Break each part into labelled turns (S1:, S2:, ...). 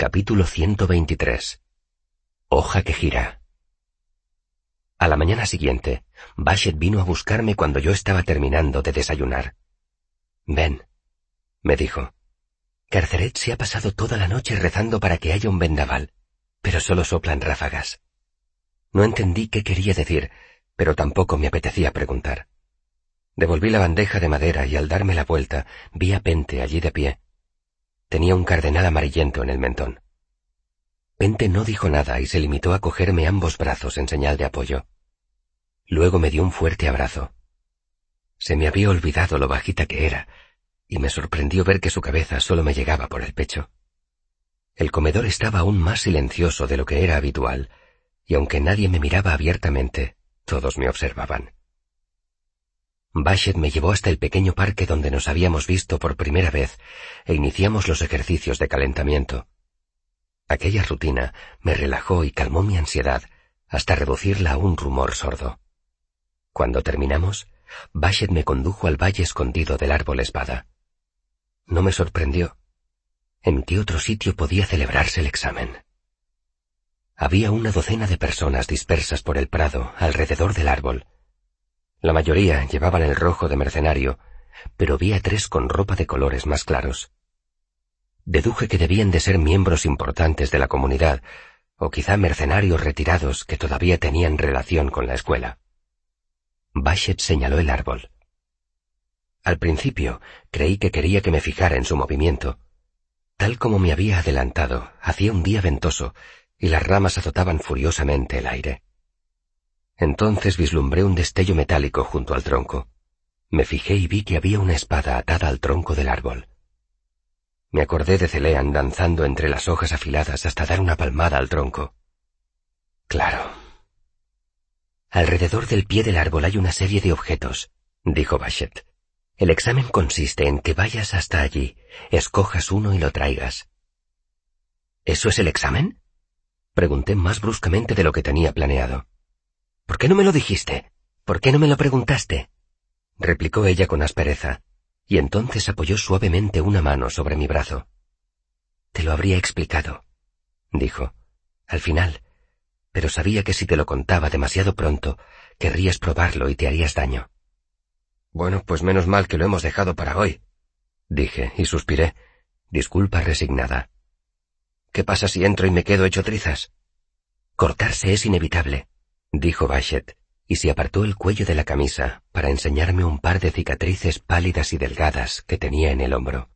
S1: Capítulo 123. Hoja que gira. A la mañana siguiente, Bashet vino a buscarme cuando yo estaba terminando de desayunar. Ven, me dijo. Carceret se ha pasado toda la noche rezando para que haya un vendaval, pero solo soplan ráfagas. No entendí qué quería decir, pero tampoco me apetecía preguntar. Devolví la bandeja de madera y al darme la vuelta vi a Pente allí de pie, Tenía un cardenal amarillento en el mentón. Pente no dijo nada y se limitó a cogerme ambos brazos en señal de apoyo. Luego me dio un fuerte abrazo. Se me había olvidado lo bajita que era, y me sorprendió ver que su cabeza solo me llegaba por el pecho. El comedor estaba aún más silencioso de lo que era habitual, y aunque nadie me miraba abiertamente, todos me observaban. Bashet me llevó hasta el pequeño parque donde nos habíamos visto por primera vez e iniciamos los ejercicios de calentamiento. Aquella rutina me relajó y calmó mi ansiedad hasta reducirla a un rumor sordo. Cuando terminamos, Bashet me condujo al valle escondido del árbol espada. No me sorprendió. ¿En qué otro sitio podía celebrarse el examen? Había una docena de personas dispersas por el prado alrededor del árbol, la mayoría llevaban el rojo de mercenario, pero vi a tres con ropa de colores más claros. Deduje que debían de ser miembros importantes de la comunidad, o quizá mercenarios retirados que todavía tenían relación con la escuela. Bashet señaló el árbol. Al principio creí que quería que me fijara en su movimiento. Tal como me había adelantado, hacía un día ventoso y las ramas azotaban furiosamente el aire. Entonces vislumbré un destello metálico junto al tronco. Me fijé y vi que había una espada atada al tronco del árbol. Me acordé de Celean danzando entre las hojas afiladas hasta dar una palmada al tronco. Claro. Alrededor del pie del árbol hay una serie de objetos, dijo Bashet. El examen consiste en que vayas hasta allí, escojas uno y lo traigas. ¿Eso es el examen? Pregunté más bruscamente de lo que tenía planeado. ¿Por qué no me lo dijiste? ¿Por qué no me lo preguntaste? replicó ella con aspereza, y entonces apoyó suavemente una mano sobre mi brazo. Te lo habría explicado, dijo, al final, pero sabía que si te lo contaba demasiado pronto, querrías probarlo y te harías daño. Bueno, pues menos mal que lo hemos dejado para hoy, dije, y suspiré, disculpa resignada. ¿Qué pasa si entro y me quedo hecho trizas? Cortarse es inevitable, dijo Bashet, y se apartó el cuello de la camisa para enseñarme un par de cicatrices pálidas y delgadas que tenía en el hombro.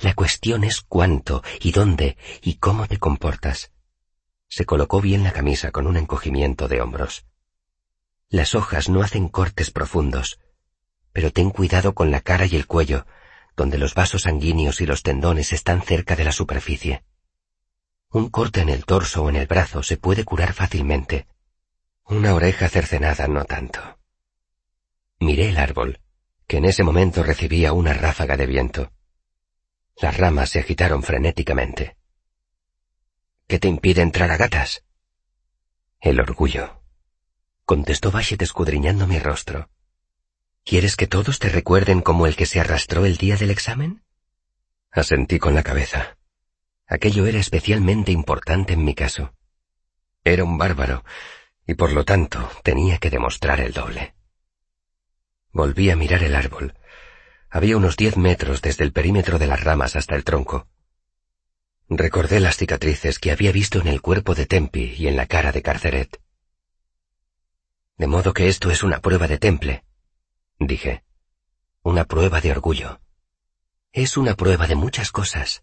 S1: La cuestión es cuánto y dónde y cómo te comportas. Se colocó bien la camisa con un encogimiento de hombros. Las hojas no hacen cortes profundos, pero ten cuidado con la cara y el cuello, donde los vasos sanguíneos y los tendones están cerca de la superficie. Un corte en el torso o en el brazo se puede curar fácilmente, una oreja cercenada no tanto. Miré el árbol, que en ese momento recibía una ráfaga de viento. Las ramas se agitaron frenéticamente. ¿Qué te impide entrar a gatas? El orgullo. Contestó Bashet escudriñando mi rostro. ¿Quieres que todos te recuerden como el que se arrastró el día del examen? Asentí con la cabeza. Aquello era especialmente importante en mi caso. Era un bárbaro, y por lo tanto tenía que demostrar el doble. Volví a mirar el árbol. Había unos diez metros desde el perímetro de las ramas hasta el tronco. Recordé las cicatrices que había visto en el cuerpo de Tempi y en la cara de Carceret. De modo que esto es una prueba de temple, dije. Una prueba de orgullo. Es una prueba de muchas cosas,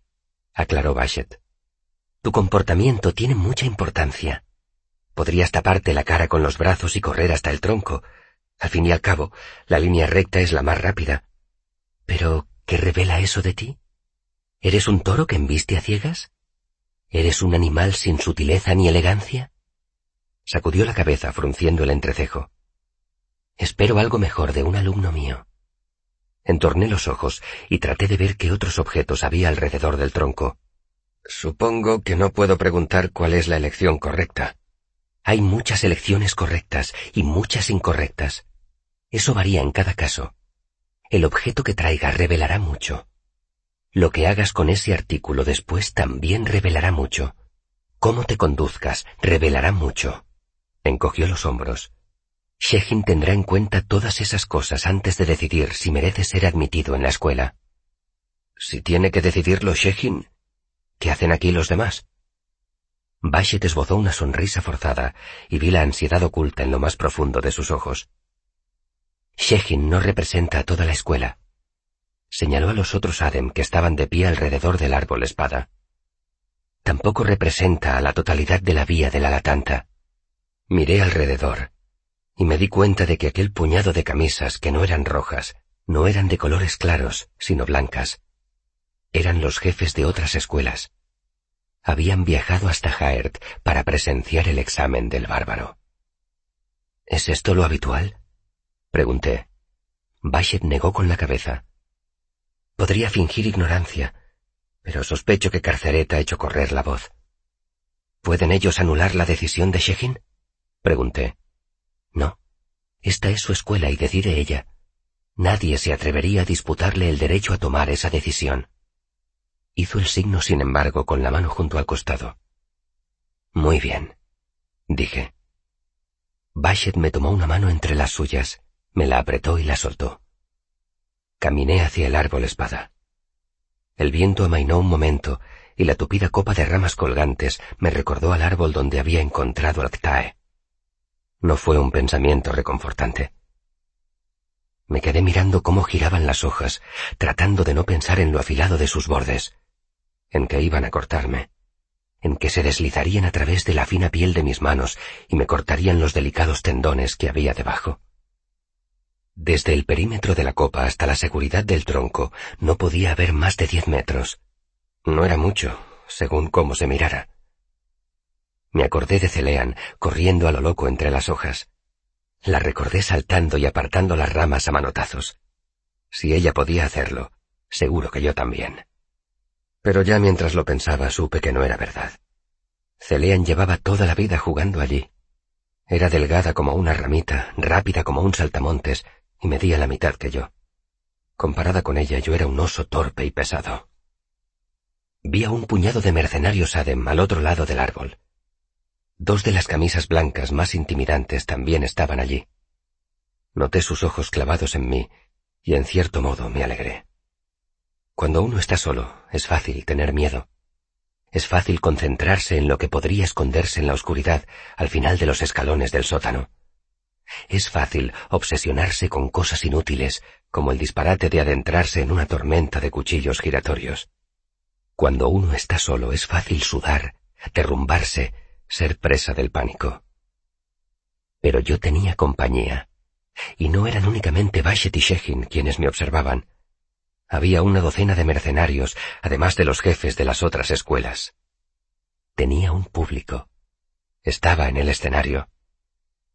S1: aclaró Bashet. Tu comportamiento tiene mucha importancia. Podrías taparte la cara con los brazos y correr hasta el tronco. Al fin y al cabo, la línea recta es la más rápida. Pero, ¿qué revela eso de ti? ¿Eres un toro que embiste a ciegas? ¿Eres un animal sin sutileza ni elegancia? Sacudió la cabeza frunciendo el entrecejo. Espero algo mejor de un alumno mío. Entorné los ojos y traté de ver qué otros objetos había alrededor del tronco. Supongo que no puedo preguntar cuál es la elección correcta, hay muchas elecciones correctas y muchas incorrectas. Eso varía en cada caso. El objeto que traiga revelará mucho. Lo que hagas con ese artículo después también revelará mucho. Cómo te conduzcas revelará mucho. Encogió los hombros. Shehin tendrá en cuenta todas esas cosas antes de decidir si merece ser admitido en la escuela. Si tiene que decidirlo Shehin, ¿qué hacen aquí los demás? Bashet esbozó una sonrisa forzada y vi la ansiedad oculta en lo más profundo de sus ojos. Shehin no representa a toda la escuela. Señaló a los otros Adem que estaban de pie alrededor del árbol espada. Tampoco representa a la totalidad de la vía de la latanta. Miré alrededor y me di cuenta de que aquel puñado de camisas que no eran rojas, no eran de colores claros, sino blancas. Eran los jefes de otras escuelas. Habían viajado hasta Jaert para presenciar el examen del bárbaro. ¿Es esto lo habitual? Pregunté. Bashet negó con la cabeza. Podría fingir ignorancia, pero sospecho que Carceret ha hecho correr la voz. ¿Pueden ellos anular la decisión de Shekin? Pregunté. No. Esta es su escuela y decide ella. Nadie se atrevería a disputarle el derecho a tomar esa decisión. Hizo el signo, sin embargo, con la mano junto al costado. Muy bien, dije. Bashet me tomó una mano entre las suyas, me la apretó y la soltó. Caminé hacia el árbol espada. El viento amainó un momento y la tupida copa de ramas colgantes me recordó al árbol donde había encontrado al Ctae. No fue un pensamiento reconfortante. Me quedé mirando cómo giraban las hojas, tratando de no pensar en lo afilado de sus bordes, en que iban a cortarme, en que se deslizarían a través de la fina piel de mis manos y me cortarían los delicados tendones que había debajo. Desde el perímetro de la copa hasta la seguridad del tronco no podía haber más de diez metros. No era mucho, según cómo se mirara. Me acordé de Celean corriendo a lo loco entre las hojas. La recordé saltando y apartando las ramas a manotazos. Si ella podía hacerlo, seguro que yo también. Pero ya mientras lo pensaba supe que no era verdad. Celean llevaba toda la vida jugando allí. Era delgada como una ramita, rápida como un saltamontes, y medía la mitad que yo. Comparada con ella yo era un oso torpe y pesado. Vi a un puñado de mercenarios Adem al otro lado del árbol. Dos de las camisas blancas más intimidantes también estaban allí. Noté sus ojos clavados en mí y en cierto modo me alegré. Cuando uno está solo, es fácil tener miedo. Es fácil concentrarse en lo que podría esconderse en la oscuridad al final de los escalones del sótano. Es fácil obsesionarse con cosas inútiles, como el disparate de adentrarse en una tormenta de cuchillos giratorios. Cuando uno está solo es fácil sudar, derrumbarse, ser presa del pánico. Pero yo tenía compañía, y no eran únicamente Bashet y Shehin quienes me observaban. Había una docena de mercenarios, además de los jefes de las otras escuelas. Tenía un público. Estaba en el escenario.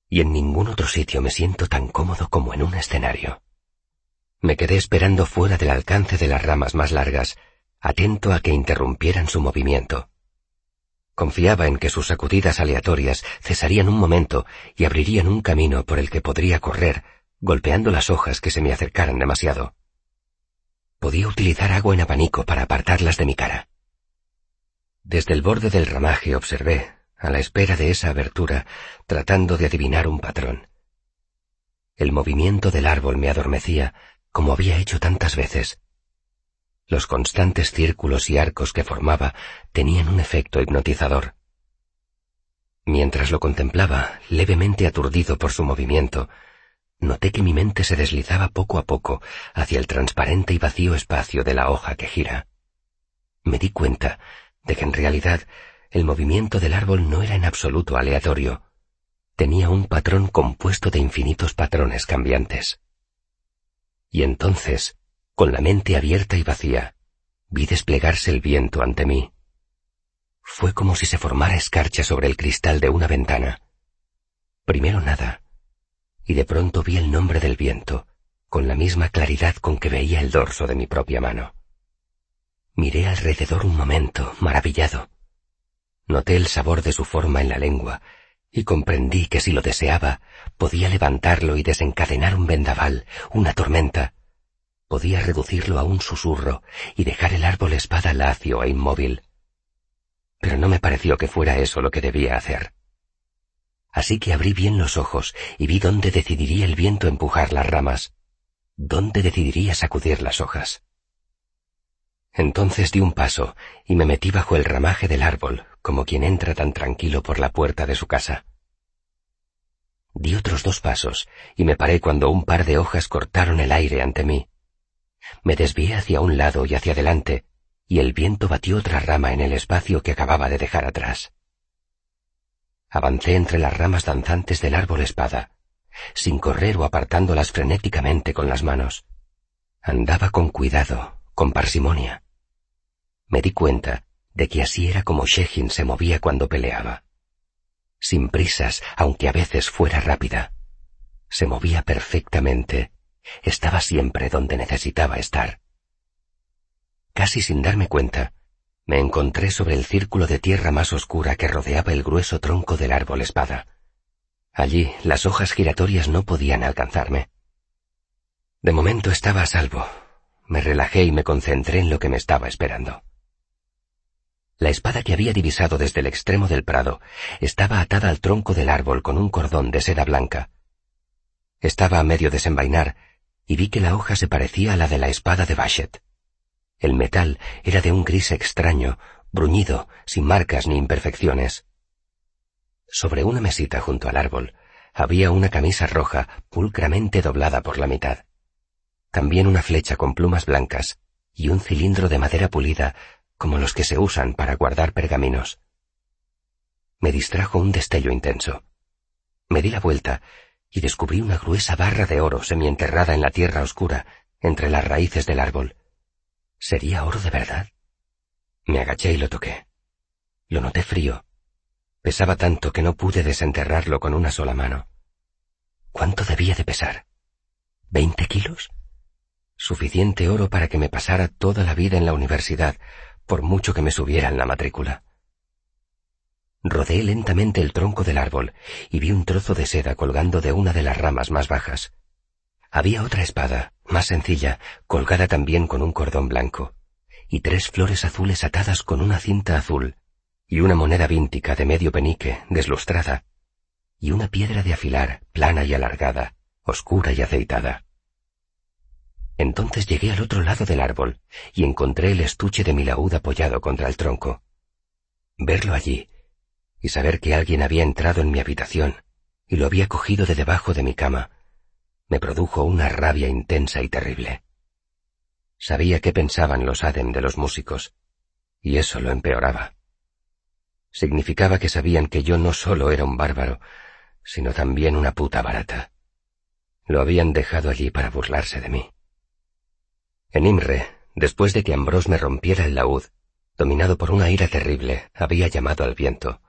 S1: Y en ningún otro sitio me siento tan cómodo como en un escenario. Me quedé esperando fuera del alcance de las ramas más largas, atento a que interrumpieran su movimiento. Confiaba en que sus sacudidas aleatorias cesarían un momento y abrirían un camino por el que podría correr, golpeando las hojas que se me acercaran demasiado. Podía utilizar agua en abanico para apartarlas de mi cara. Desde el borde del ramaje observé, a la espera de esa abertura, tratando de adivinar un patrón. El movimiento del árbol me adormecía, como había hecho tantas veces, los constantes círculos y arcos que formaba tenían un efecto hipnotizador. Mientras lo contemplaba, levemente aturdido por su movimiento, noté que mi mente se deslizaba poco a poco hacia el transparente y vacío espacio de la hoja que gira. Me di cuenta de que en realidad el movimiento del árbol no era en absoluto aleatorio. Tenía un patrón compuesto de infinitos patrones cambiantes. Y entonces con la mente abierta y vacía, vi desplegarse el viento ante mí. Fue como si se formara escarcha sobre el cristal de una ventana. Primero nada, y de pronto vi el nombre del viento, con la misma claridad con que veía el dorso de mi propia mano. Miré alrededor un momento, maravillado. Noté el sabor de su forma en la lengua, y comprendí que si lo deseaba, podía levantarlo y desencadenar un vendaval, una tormenta, podía reducirlo a un susurro y dejar el árbol espada lacio e inmóvil. Pero no me pareció que fuera eso lo que debía hacer. Así que abrí bien los ojos y vi dónde decidiría el viento empujar las ramas, dónde decidiría sacudir las hojas. Entonces di un paso y me metí bajo el ramaje del árbol, como quien entra tan tranquilo por la puerta de su casa. Di otros dos pasos y me paré cuando un par de hojas cortaron el aire ante mí. Me desvié hacia un lado y hacia adelante, y el viento batió otra rama en el espacio que acababa de dejar atrás. Avancé entre las ramas danzantes del árbol espada, sin correr o apartándolas frenéticamente con las manos. Andaba con cuidado, con parsimonia. Me di cuenta de que así era como Shehin se movía cuando peleaba. Sin prisas, aunque a veces fuera rápida. Se movía perfectamente. Estaba siempre donde necesitaba estar. Casi sin darme cuenta, me encontré sobre el círculo de tierra más oscura que rodeaba el grueso tronco del árbol espada. Allí las hojas giratorias no podían alcanzarme. De momento estaba a salvo. Me relajé y me concentré en lo que me estaba esperando. La espada que había divisado desde el extremo del prado estaba atada al tronco del árbol con un cordón de seda blanca. Estaba a medio desenvainar y vi que la hoja se parecía a la de la espada de Bashet. El metal era de un gris extraño, bruñido, sin marcas ni imperfecciones. Sobre una mesita junto al árbol había una camisa roja pulcramente doblada por la mitad. También una flecha con plumas blancas y un cilindro de madera pulida como los que se usan para guardar pergaminos. Me distrajo un destello intenso. Me di la vuelta y descubrí una gruesa barra de oro semienterrada en la tierra oscura entre las raíces del árbol. ¿Sería oro de verdad? Me agaché y lo toqué. Lo noté frío. Pesaba tanto que no pude desenterrarlo con una sola mano. ¿Cuánto debía de pesar? ¿Veinte kilos? Suficiente oro para que me pasara toda la vida en la universidad, por mucho que me subiera en la matrícula. Rodeé lentamente el tronco del árbol y vi un trozo de seda colgando de una de las ramas más bajas. Había otra espada, más sencilla, colgada también con un cordón blanco, y tres flores azules atadas con una cinta azul, y una moneda víntica de medio penique, deslustrada, y una piedra de afilar, plana y alargada, oscura y aceitada. Entonces llegué al otro lado del árbol y encontré el estuche de mi laúd apoyado contra el tronco. Verlo allí y saber que alguien había entrado en mi habitación y lo había cogido de debajo de mi cama me produjo una rabia intensa y terrible. Sabía qué pensaban los Adem de los músicos, y eso lo empeoraba. Significaba que sabían que yo no solo era un bárbaro, sino también una puta barata. Lo habían dejado allí para burlarse de mí. En Imre, después de que Ambrose me rompiera el laúd, dominado por una ira terrible, había llamado al viento.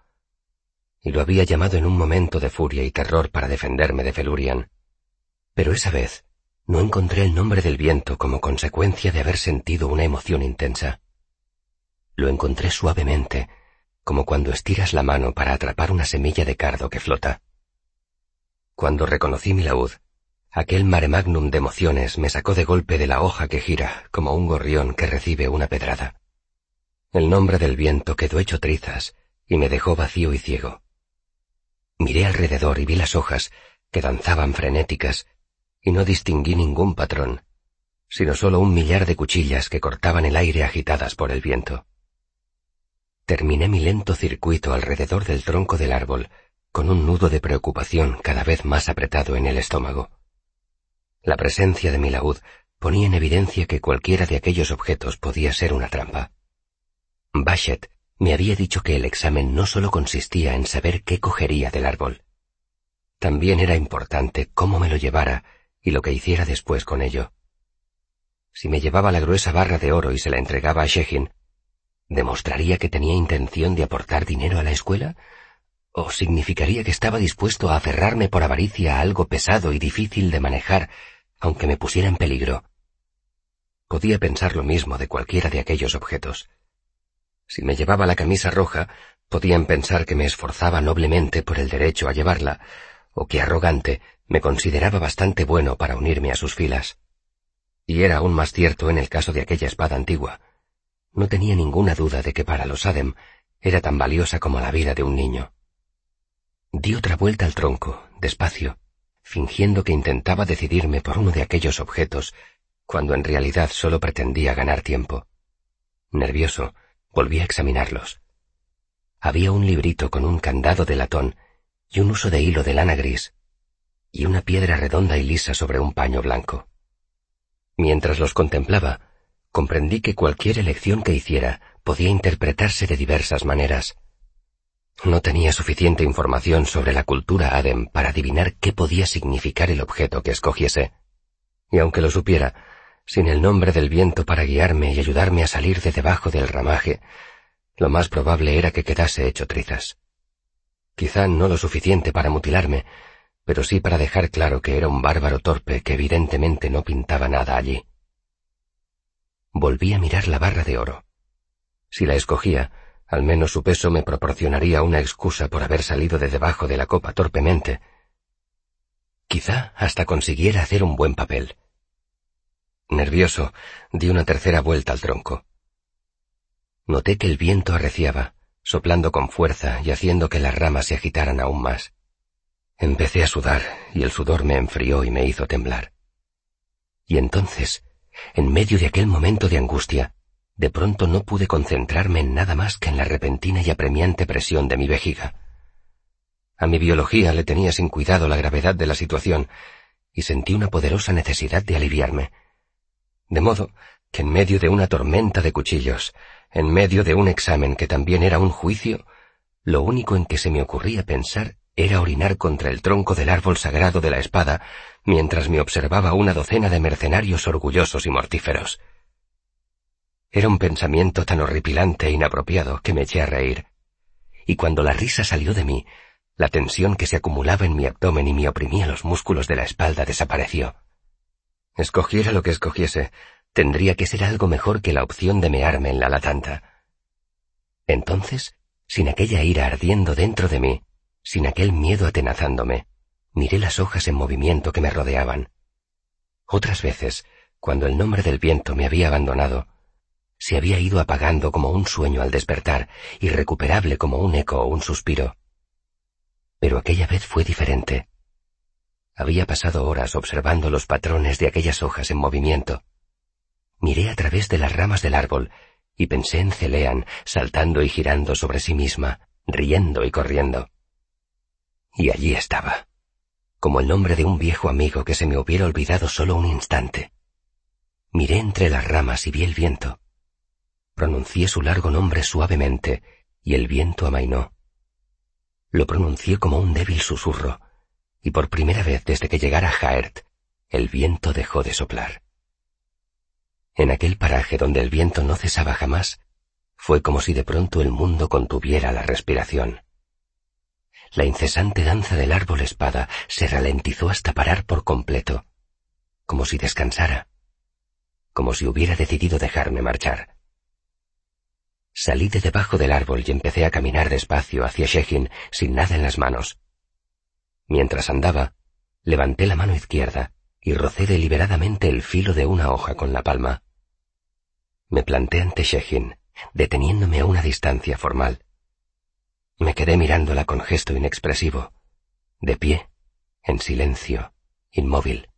S1: Y lo había llamado en un momento de furia y terror para defenderme de Felurian, pero esa vez no encontré el nombre del viento como consecuencia de haber sentido una emoción intensa. Lo encontré suavemente, como cuando estiras la mano para atrapar una semilla de cardo que flota. Cuando reconocí mi laúd, aquel mare magnum de emociones me sacó de golpe de la hoja que gira como un gorrión que recibe una pedrada. El nombre del viento quedó hecho trizas y me dejó vacío y ciego. Miré alrededor y vi las hojas que danzaban frenéticas y no distinguí ningún patrón, sino solo un millar de cuchillas que cortaban el aire agitadas por el viento. Terminé mi lento circuito alrededor del tronco del árbol, con un nudo de preocupación cada vez más apretado en el estómago. La presencia de mi laúd ponía en evidencia que cualquiera de aquellos objetos podía ser una trampa. Bashet me había dicho que el examen no solo consistía en saber qué cogería del árbol. También era importante cómo me lo llevara y lo que hiciera después con ello. Si me llevaba la gruesa barra de oro y se la entregaba a Shehin, ¿demostraría que tenía intención de aportar dinero a la escuela? ¿O significaría que estaba dispuesto a aferrarme por avaricia a algo pesado y difícil de manejar, aunque me pusiera en peligro? Podía pensar lo mismo de cualquiera de aquellos objetos. Si me llevaba la camisa roja, podían pensar que me esforzaba noblemente por el derecho a llevarla, o que arrogante me consideraba bastante bueno para unirme a sus filas. Y era aún más cierto en el caso de aquella espada antigua. No tenía ninguna duda de que para los Adem era tan valiosa como la vida de un niño. Di otra vuelta al tronco, despacio, fingiendo que intentaba decidirme por uno de aquellos objetos, cuando en realidad solo pretendía ganar tiempo. Nervioso, volví a examinarlos. Había un librito con un candado de latón y un uso de hilo de lana gris, y una piedra redonda y lisa sobre un paño blanco. Mientras los contemplaba, comprendí que cualquier elección que hiciera podía interpretarse de diversas maneras. No tenía suficiente información sobre la cultura Adem para adivinar qué podía significar el objeto que escogiese. Y aunque lo supiera, sin el nombre del viento para guiarme y ayudarme a salir de debajo del ramaje, lo más probable era que quedase hecho trizas. Quizá no lo suficiente para mutilarme, pero sí para dejar claro que era un bárbaro torpe que evidentemente no pintaba nada allí. Volví a mirar la barra de oro. Si la escogía, al menos su peso me proporcionaría una excusa por haber salido de debajo de la copa torpemente. Quizá hasta consiguiera hacer un buen papel. Nervioso, di una tercera vuelta al tronco. Noté que el viento arreciaba, soplando con fuerza y haciendo que las ramas se agitaran aún más. Empecé a sudar y el sudor me enfrió y me hizo temblar. Y entonces, en medio de aquel momento de angustia, de pronto no pude concentrarme en nada más que en la repentina y apremiante presión de mi vejiga. A mi biología le tenía sin cuidado la gravedad de la situación y sentí una poderosa necesidad de aliviarme. De modo que en medio de una tormenta de cuchillos, en medio de un examen que también era un juicio, lo único en que se me ocurría pensar era orinar contra el tronco del árbol sagrado de la espada, mientras me observaba una docena de mercenarios orgullosos y mortíferos. Era un pensamiento tan horripilante e inapropiado que me eché a reír. Y cuando la risa salió de mí, la tensión que se acumulaba en mi abdomen y me oprimía los músculos de la espalda desapareció. Escogiera lo que escogiese, tendría que ser algo mejor que la opción de mearme en la latanta. Entonces, sin aquella ira ardiendo dentro de mí, sin aquel miedo atenazándome, miré las hojas en movimiento que me rodeaban. Otras veces, cuando el nombre del viento me había abandonado, se había ido apagando como un sueño al despertar, irrecuperable como un eco o un suspiro. Pero aquella vez fue diferente. Había pasado horas observando los patrones de aquellas hojas en movimiento. Miré a través de las ramas del árbol y pensé en Celean saltando y girando sobre sí misma, riendo y corriendo. Y allí estaba, como el nombre de un viejo amigo que se me hubiera olvidado solo un instante. Miré entre las ramas y vi el viento. Pronuncié su largo nombre suavemente y el viento amainó. Lo pronuncié como un débil susurro, y por primera vez desde que llegara Jaert, el viento dejó de soplar. En aquel paraje donde el viento no cesaba jamás, fue como si de pronto el mundo contuviera la respiración. La incesante danza del árbol espada se ralentizó hasta parar por completo, como si descansara, como si hubiera decidido dejarme marchar. Salí de debajo del árbol y empecé a caminar despacio hacia Shekin sin nada en las manos. Mientras andaba, levanté la mano izquierda y rocé deliberadamente el filo de una hoja con la palma. Me planté ante Shekin, deteniéndome a una distancia formal. Me quedé mirándola con gesto inexpresivo, de pie, en silencio, inmóvil.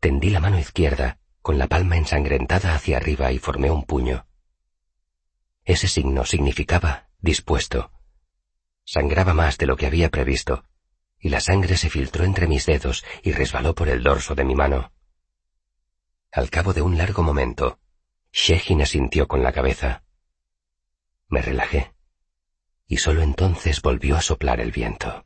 S1: Tendí la mano izquierda, con la palma ensangrentada hacia arriba y formé un puño. Ese signo significaba dispuesto. Sangraba más de lo que había previsto, y la sangre se filtró entre mis dedos y resbaló por el dorso de mi mano. Al cabo de un largo momento, Shehin asintió con la cabeza. Me relajé y sólo entonces volvió a soplar el viento.